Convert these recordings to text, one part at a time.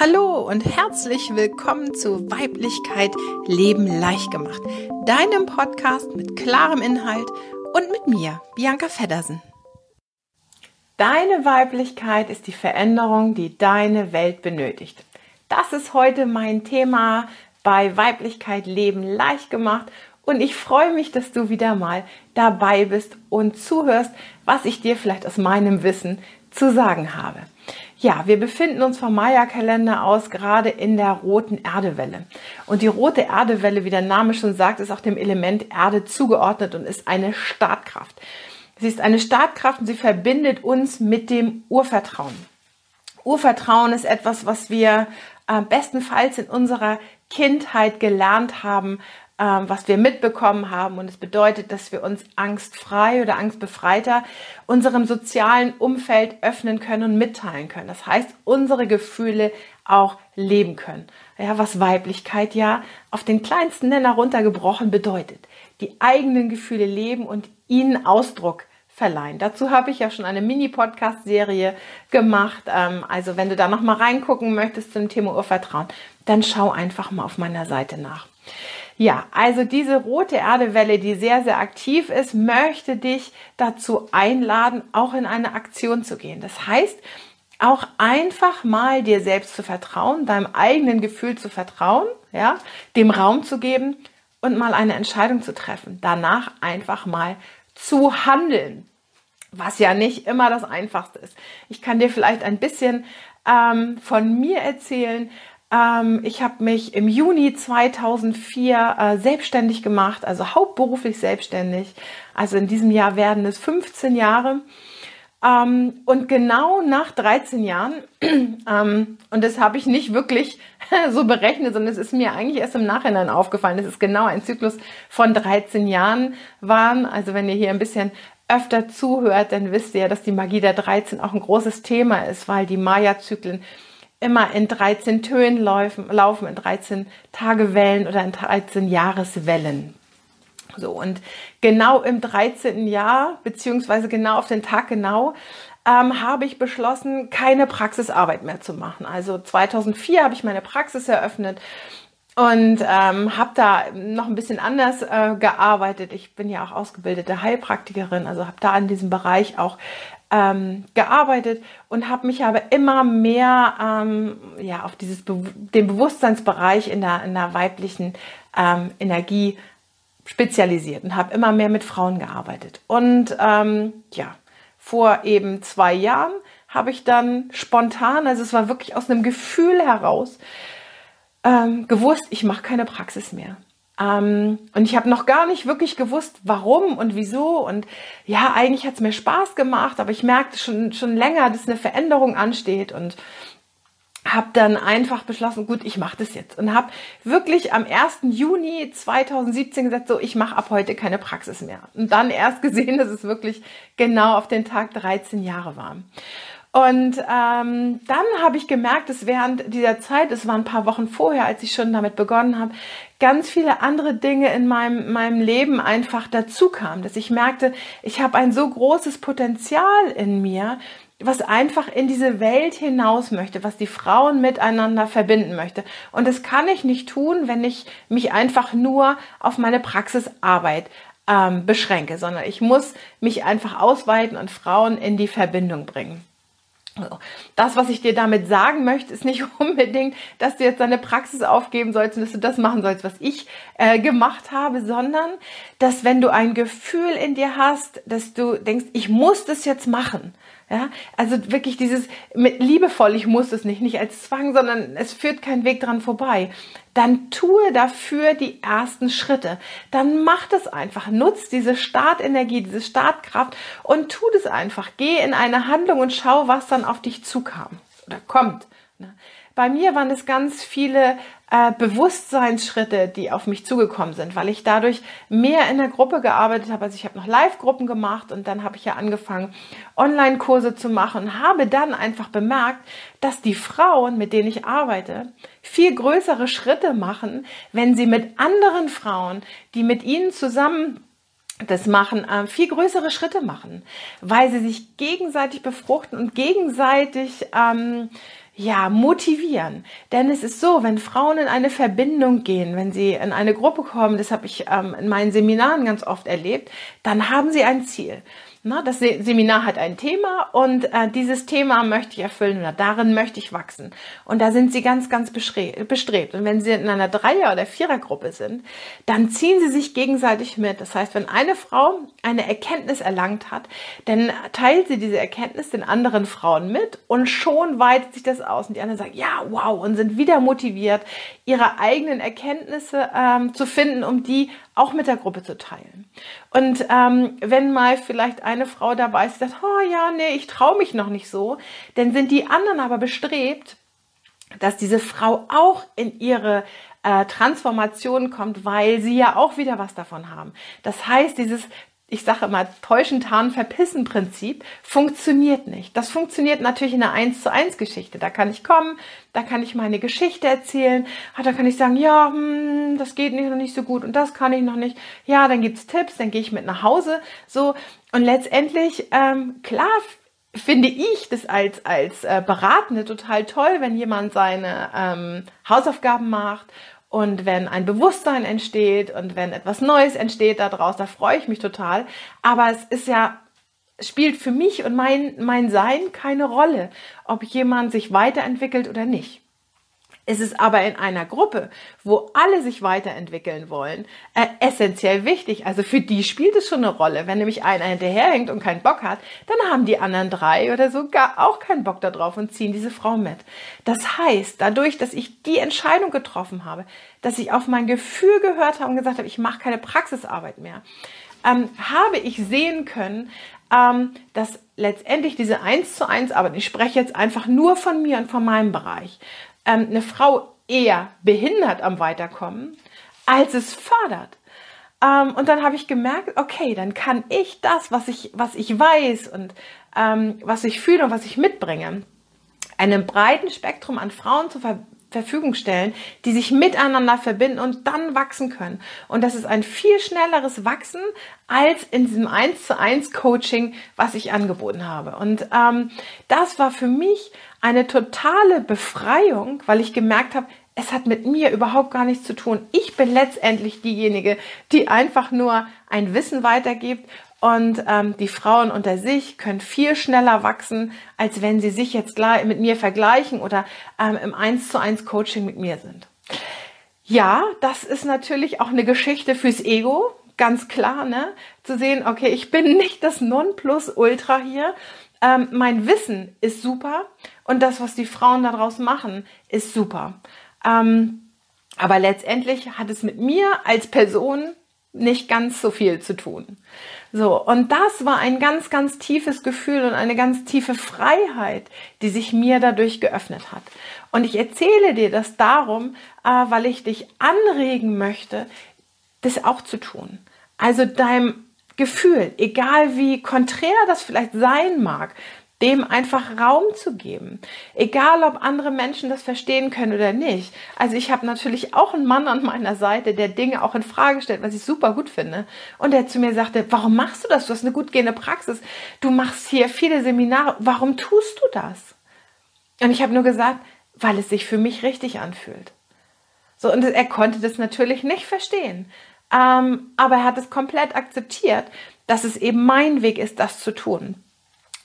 Hallo und herzlich willkommen zu Weiblichkeit Leben leicht gemacht, deinem Podcast mit klarem Inhalt und mit mir, Bianca Feddersen. Deine Weiblichkeit ist die Veränderung, die deine Welt benötigt. Das ist heute mein Thema bei Weiblichkeit Leben leicht gemacht und ich freue mich, dass du wieder mal dabei bist und zuhörst, was ich dir vielleicht aus meinem Wissen zu sagen habe. Ja, wir befinden uns vom Maya-Kalender aus gerade in der roten Erdewelle. Und die rote Erdewelle, wie der Name schon sagt, ist auch dem Element Erde zugeordnet und ist eine Startkraft. Sie ist eine Startkraft und sie verbindet uns mit dem Urvertrauen. Urvertrauen ist etwas, was wir äh, bestenfalls in unserer Kindheit gelernt haben, was wir mitbekommen haben. Und es bedeutet, dass wir uns angstfrei oder angstbefreiter unserem sozialen Umfeld öffnen können und mitteilen können. Das heißt, unsere Gefühle auch leben können. Ja, was Weiblichkeit ja auf den kleinsten Nenner runtergebrochen bedeutet. Die eigenen Gefühle leben und ihnen Ausdruck verleihen. Dazu habe ich ja schon eine Mini-Podcast-Serie gemacht. Ähm, also wenn du da noch mal reingucken möchtest zum Thema Urvertrauen, dann schau einfach mal auf meiner Seite nach. Ja, also diese rote Erdewelle, die sehr, sehr aktiv ist, möchte dich dazu einladen, auch in eine Aktion zu gehen. Das heißt, auch einfach mal dir selbst zu vertrauen, deinem eigenen Gefühl zu vertrauen, ja, dem Raum zu geben und mal eine Entscheidung zu treffen. Danach einfach mal zu handeln. Was ja nicht immer das Einfachste ist. Ich kann dir vielleicht ein bisschen ähm, von mir erzählen, ähm, ich habe mich im Juni 2004 äh, selbstständig gemacht, also hauptberuflich selbstständig. Also in diesem Jahr werden es 15 Jahre. Ähm, und genau nach 13 Jahren, ähm, und das habe ich nicht wirklich so berechnet, sondern es ist mir eigentlich erst im Nachhinein aufgefallen, es genau ein Zyklus von 13 Jahren waren. Also wenn ihr hier ein bisschen öfter zuhört, dann wisst ihr, dass die Magie der 13 auch ein großes Thema ist, weil die Maya-Zyklen immer in 13 Tönen laufen, laufen in 13 Tagewellen oder in 13 Jahreswellen. So, und genau im 13. Jahr, beziehungsweise genau auf den Tag genau, ähm, habe ich beschlossen, keine Praxisarbeit mehr zu machen. Also 2004 habe ich meine Praxis eröffnet und ähm, habe da noch ein bisschen anders äh, gearbeitet. Ich bin ja auch ausgebildete Heilpraktikerin, also habe da in diesem Bereich auch ähm, gearbeitet und habe mich aber immer mehr ähm, ja, auf dieses Be den Bewusstseinsbereich in der, in der weiblichen ähm, Energie spezialisiert und habe immer mehr mit Frauen gearbeitet. Und ähm, ja, vor eben zwei Jahren habe ich dann spontan, also es war wirklich aus einem Gefühl heraus, ähm, gewusst, ich mache keine Praxis mehr. Ähm, und ich habe noch gar nicht wirklich gewusst, warum und wieso. Und ja, eigentlich hat es mir Spaß gemacht, aber ich merkte schon, schon länger, dass eine Veränderung ansteht und habe dann einfach beschlossen, gut, ich mache das jetzt und habe wirklich am 1. Juni 2017 gesagt, so, ich mache ab heute keine Praxis mehr. Und dann erst gesehen, dass es wirklich genau auf den Tag 13 Jahre war. Und ähm, dann habe ich gemerkt, dass während dieser Zeit, es waren ein paar Wochen vorher, als ich schon damit begonnen habe, ganz viele andere Dinge in meinem, meinem Leben einfach dazu kamen, dass ich merkte, ich habe ein so großes Potenzial in mir, was einfach in diese Welt hinaus möchte, was die Frauen miteinander verbinden möchte. Und das kann ich nicht tun, wenn ich mich einfach nur auf meine Praxisarbeit ähm, beschränke, sondern ich muss mich einfach ausweiten und Frauen in die Verbindung bringen. Das, was ich dir damit sagen möchte, ist nicht unbedingt, dass du jetzt deine Praxis aufgeben sollst und dass du das machen sollst, was ich äh, gemacht habe, sondern dass wenn du ein Gefühl in dir hast, dass du denkst, ich muss das jetzt machen, ja, also wirklich dieses mit liebevoll, ich muss es nicht, nicht als Zwang, sondern es führt kein Weg dran vorbei. Dann tue dafür die ersten Schritte. Dann mach das einfach. Nutz diese Startenergie, diese Startkraft und tu das einfach. Geh in eine Handlung und schau, was dann auf dich zukam oder kommt. Bei mir waren es ganz viele äh, Bewusstseinsschritte, die auf mich zugekommen sind, weil ich dadurch mehr in der Gruppe gearbeitet habe. Also ich habe noch Live-Gruppen gemacht und dann habe ich ja angefangen, Online-Kurse zu machen und habe dann einfach bemerkt, dass die Frauen, mit denen ich arbeite, viel größere Schritte machen, wenn sie mit anderen Frauen, die mit ihnen zusammen das machen, äh, viel größere Schritte machen, weil sie sich gegenseitig befruchten und gegenseitig ähm, ja, motivieren. Denn es ist so, wenn Frauen in eine Verbindung gehen, wenn sie in eine Gruppe kommen, das habe ich ähm, in meinen Seminaren ganz oft erlebt, dann haben sie ein Ziel. Na, das Seminar hat ein Thema und äh, dieses Thema möchte ich erfüllen oder darin möchte ich wachsen. Und da sind sie ganz, ganz bestrebt. Und wenn sie in einer Dreier- oder Vierergruppe sind, dann ziehen sie sich gegenseitig mit. Das heißt, wenn eine Frau eine Erkenntnis erlangt hat, dann teilt sie diese Erkenntnis den anderen Frauen mit und schon weitet sich das aus. Und die anderen sagen, ja, wow, und sind wieder motiviert, ihre eigenen Erkenntnisse ähm, zu finden, um die auch mit der Gruppe zu teilen. Und ähm, wenn mal vielleicht eine Frau dabei ist, die sagt, oh ja, nee, ich traue mich noch nicht so, dann sind die anderen aber bestrebt, dass diese Frau auch in ihre äh, Transformation kommt, weil sie ja auch wieder was davon haben. Das heißt, dieses ich sage immer, täuschen, tarnen, verpissen Prinzip funktioniert nicht. Das funktioniert natürlich in einer 1 zu 1 Geschichte. Da kann ich kommen, da kann ich meine Geschichte erzählen, ah, da kann ich sagen, ja, hm, das geht nicht, noch nicht so gut und das kann ich noch nicht. Ja, dann gibt's Tipps, dann gehe ich mit nach Hause. So, und letztendlich, ähm, klar, finde ich das als, als äh, Beratende total toll, wenn jemand seine ähm, Hausaufgaben macht und wenn ein Bewusstsein entsteht und wenn etwas Neues entsteht daraus, da freue ich mich total. Aber es ist ja, spielt für mich und mein, mein Sein keine Rolle, ob jemand sich weiterentwickelt oder nicht. Es ist aber in einer Gruppe, wo alle sich weiterentwickeln wollen, äh, essentiell wichtig. Also für die spielt es schon eine Rolle. Wenn nämlich einer hinterherhängt und keinen Bock hat, dann haben die anderen drei oder sogar auch keinen Bock darauf und ziehen diese Frau mit. Das heißt, dadurch, dass ich die Entscheidung getroffen habe, dass ich auf mein Gefühl gehört habe und gesagt habe, ich mache keine Praxisarbeit mehr, ähm, habe ich sehen können, ähm, dass letztendlich diese eins zu eins Arbeit, ich spreche jetzt einfach nur von mir und von meinem Bereich, ähm, eine Frau eher behindert am Weiterkommen, als es fördert. Ähm, und dann habe ich gemerkt, okay, dann kann ich das, was ich, was ich weiß und ähm, was ich fühle und was ich mitbringe, einem breiten Spektrum an Frauen zur Ver Verfügung stellen, die sich miteinander verbinden und dann wachsen können. Und das ist ein viel schnelleres Wachsen als in diesem 1 zu 1 Coaching, was ich angeboten habe. Und ähm, das war für mich eine totale Befreiung, weil ich gemerkt habe, es hat mit mir überhaupt gar nichts zu tun. Ich bin letztendlich diejenige, die einfach nur ein Wissen weitergibt und ähm, die Frauen unter sich können viel schneller wachsen, als wenn sie sich jetzt mit mir vergleichen oder ähm, im 1 zu 1 Coaching mit mir sind. Ja, das ist natürlich auch eine Geschichte fürs Ego, ganz klar, ne? Zu sehen, okay, ich bin nicht das Nonplusultra hier, ähm, mein Wissen ist super und das, was die Frauen daraus machen, ist super. Ähm, aber letztendlich hat es mit mir als Person nicht ganz so viel zu tun. So, und das war ein ganz, ganz tiefes Gefühl und eine ganz tiefe Freiheit, die sich mir dadurch geöffnet hat. Und ich erzähle dir das darum, äh, weil ich dich anregen möchte, das auch zu tun. Also deinem Gefühl, egal wie konträr das vielleicht sein mag, dem einfach Raum zu geben. Egal, ob andere Menschen das verstehen können oder nicht. Also ich habe natürlich auch einen Mann an meiner Seite, der Dinge auch in Frage stellt, was ich super gut finde. Und der zu mir sagte, warum machst du das? Du hast eine gut gehende Praxis. Du machst hier viele Seminare. Warum tust du das? Und ich habe nur gesagt, weil es sich für mich richtig anfühlt. So, und er konnte das natürlich nicht verstehen. Ähm, aber er hat es komplett akzeptiert, dass es eben mein Weg ist, das zu tun.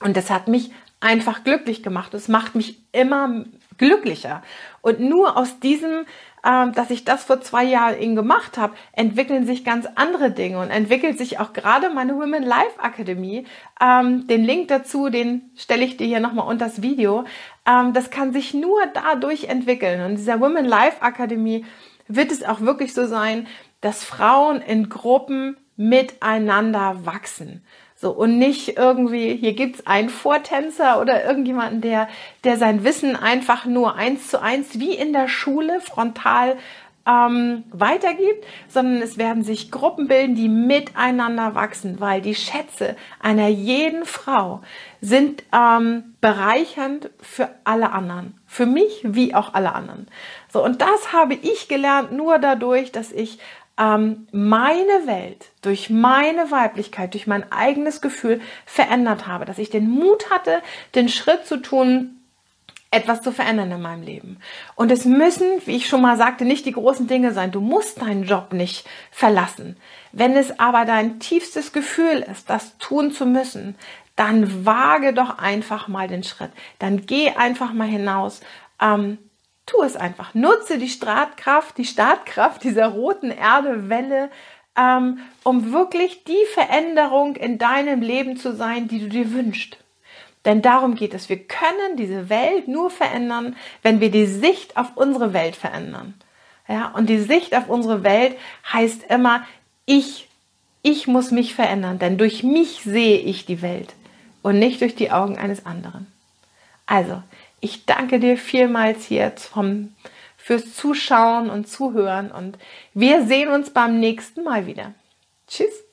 Und das hat mich einfach glücklich gemacht. Es macht mich immer glücklicher. Und nur aus diesem, ähm, dass ich das vor zwei Jahren eben gemacht habe, entwickeln sich ganz andere Dinge und entwickelt sich auch gerade meine Women Life Akademie. Ähm, den Link dazu, den stelle ich dir hier nochmal unter das Video. Ähm, das kann sich nur dadurch entwickeln. Und dieser Women Life Akademie wird es auch wirklich so sein, dass Frauen in Gruppen miteinander wachsen. So, und nicht irgendwie, hier gibt's einen Vortänzer oder irgendjemanden, der, der sein Wissen einfach nur eins zu eins wie in der Schule frontal ähm, weitergibt, sondern es werden sich Gruppen bilden, die miteinander wachsen, weil die Schätze einer jeden Frau sind ähm, bereichernd für alle anderen, für mich wie auch alle anderen. So und das habe ich gelernt nur dadurch, dass ich ähm, meine Welt durch meine Weiblichkeit, durch mein eigenes Gefühl verändert habe, dass ich den Mut hatte, den Schritt zu tun, etwas zu verändern in meinem Leben. Und es müssen, wie ich schon mal sagte, nicht die großen Dinge sein. Du musst deinen Job nicht verlassen. Wenn es aber dein tiefstes Gefühl ist, das tun zu müssen, dann wage doch einfach mal den Schritt. Dann geh einfach mal hinaus. Ähm, tu es einfach. Nutze die Startkraft, die Startkraft dieser roten Erdewelle, ähm, um wirklich die Veränderung in deinem Leben zu sein, die du dir wünschst. Denn darum geht es. Wir können diese Welt nur verändern, wenn wir die Sicht auf unsere Welt verändern. Ja, und die Sicht auf unsere Welt heißt immer, ich, ich muss mich verändern, denn durch mich sehe ich die Welt und nicht durch die Augen eines anderen. Also, ich danke dir vielmals hier vom, fürs Zuschauen und Zuhören und wir sehen uns beim nächsten Mal wieder. Tschüss.